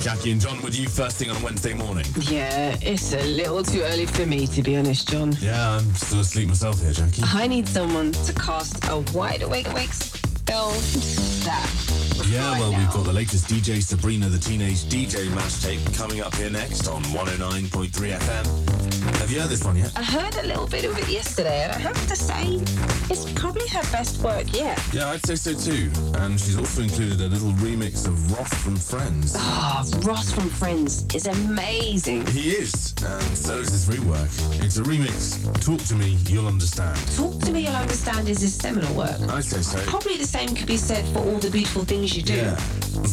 Jackie and John with you first thing on a Wednesday morning. Yeah, it's a little too early for me, to be honest, John. Yeah, I'm still asleep myself here, Jackie. I need someone to cast a wide awake awake spell. That. Yeah, well, we've got the latest DJ Sabrina the Teenage DJ mash tape coming up here next on 109.3 FM. Have you heard this one yet? I heard a little bit of it yesterday, and I have to say, it's probably her best work yet. Yeah, I'd say so too. And she's also included a little remix of Ross from Friends. Ah, Ross from Friends is amazing. He is, and so is this rework. It's a remix. Talk to me, you'll understand. Talk to Me You'll Understand is his seminal work. I'd say so. Probably the same could be said for all the beautiful things you do. Yeah,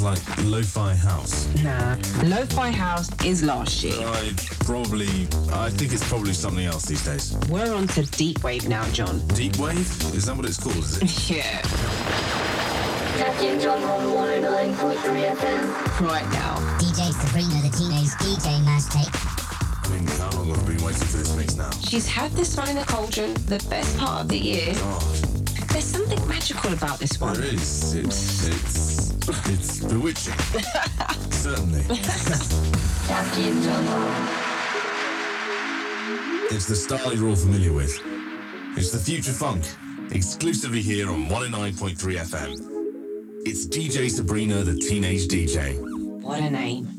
like lo-fi house. Nah, Lo-Fi House is last year. I probably, I think it's probably something else these days. We're on to Deep Wave now, John. Deep wave? Is that what it's called? Is it? Yeah, Jackie and John on 109.3 FM. right now. DJ Sabrina, the teenage DJ mash tape. I mean, how long have I been waiting for this mix now? She's had this one in the cauldron the best part of the year. God, There's something magical about this one. there is. It's, it's, it's bewitching. Certainly. Jackie and John. It's the style you're all familiar with. It's the future funk, exclusively here on 109.3 FM. It's DJ Sabrina, the teenage DJ. What a name.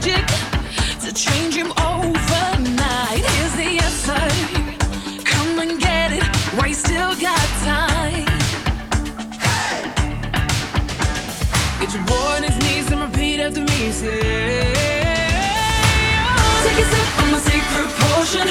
magic to change him overnight. Here's the answer. Come and get it while you still got time. Hey! Get your boy on his knees and repeat after me. Say, oh, Take a sip from my secret potion.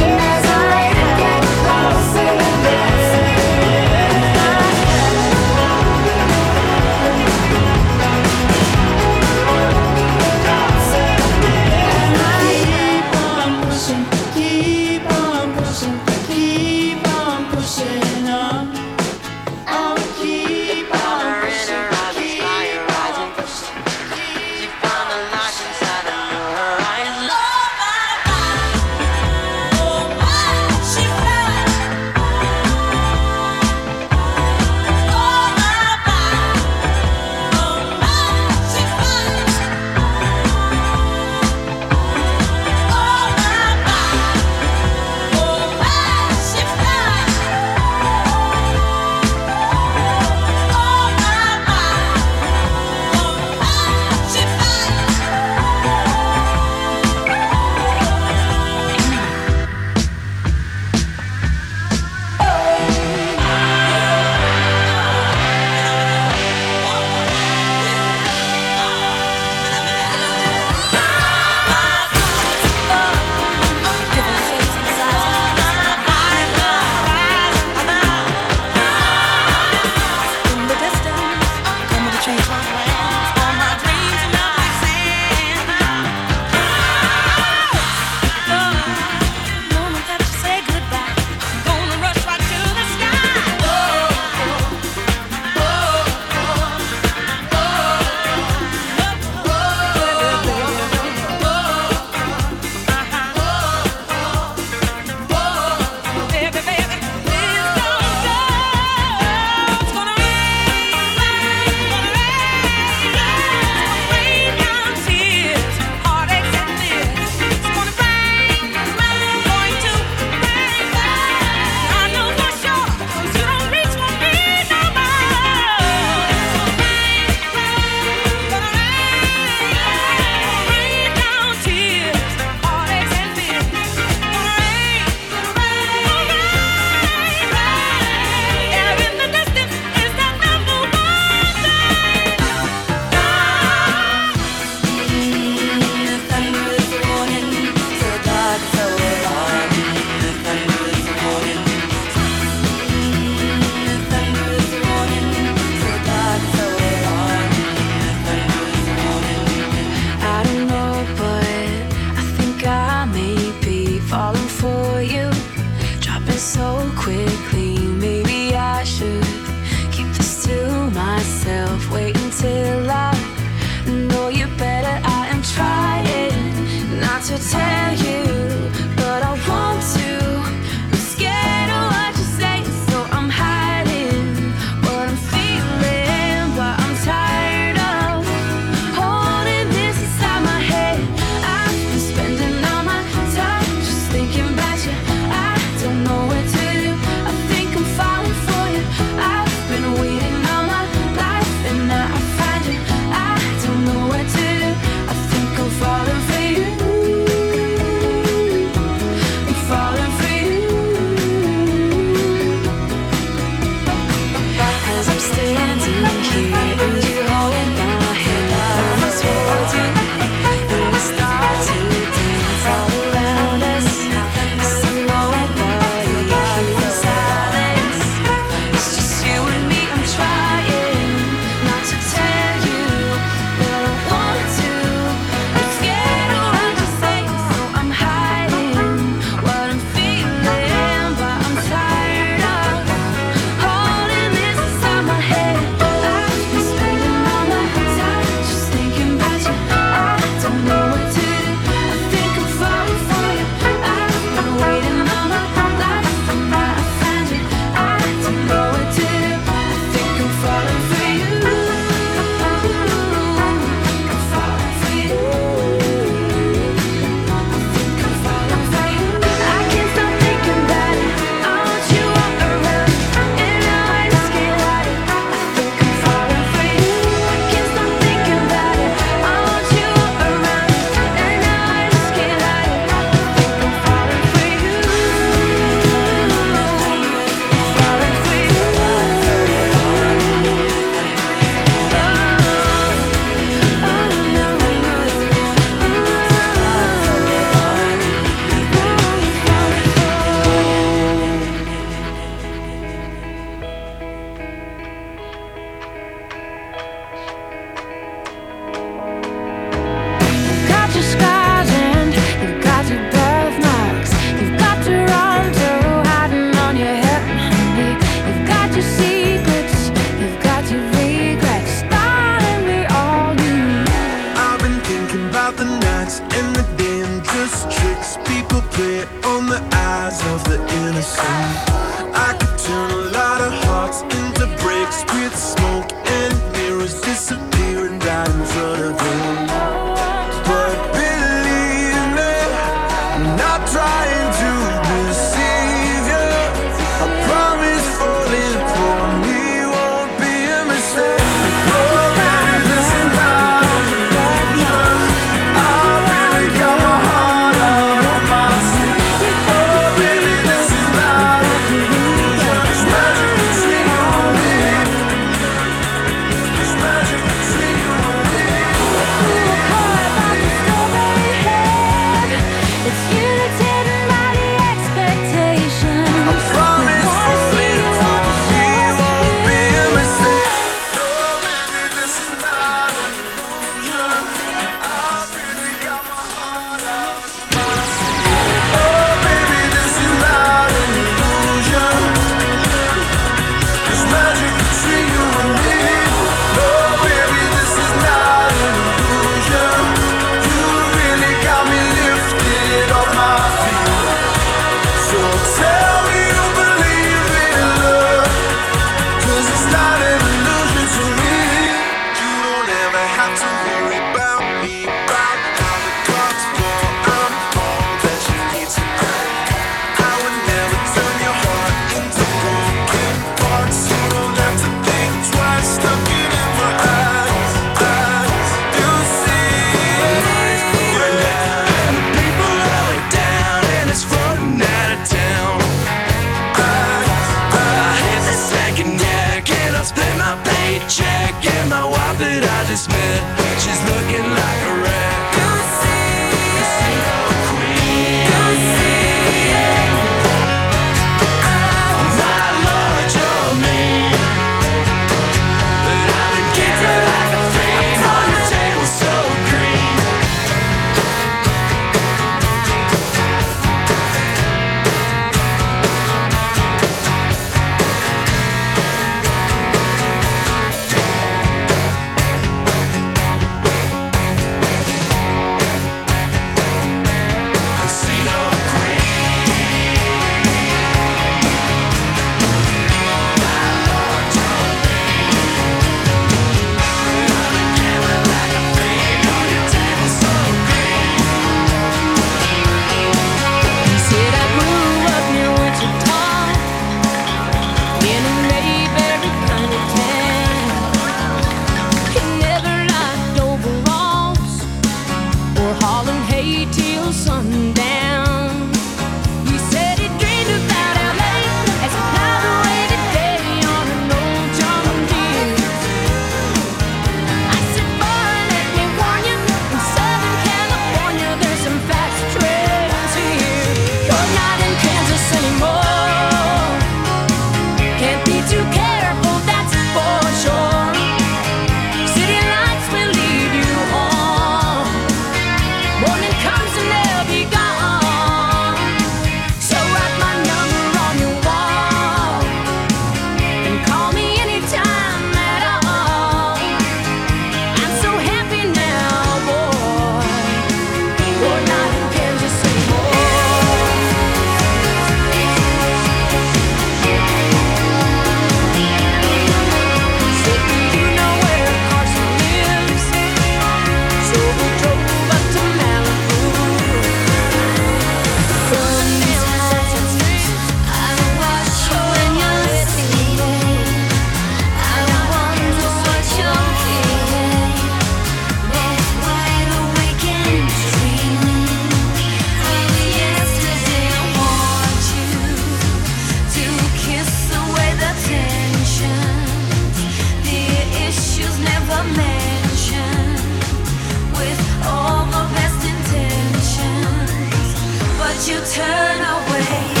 hey.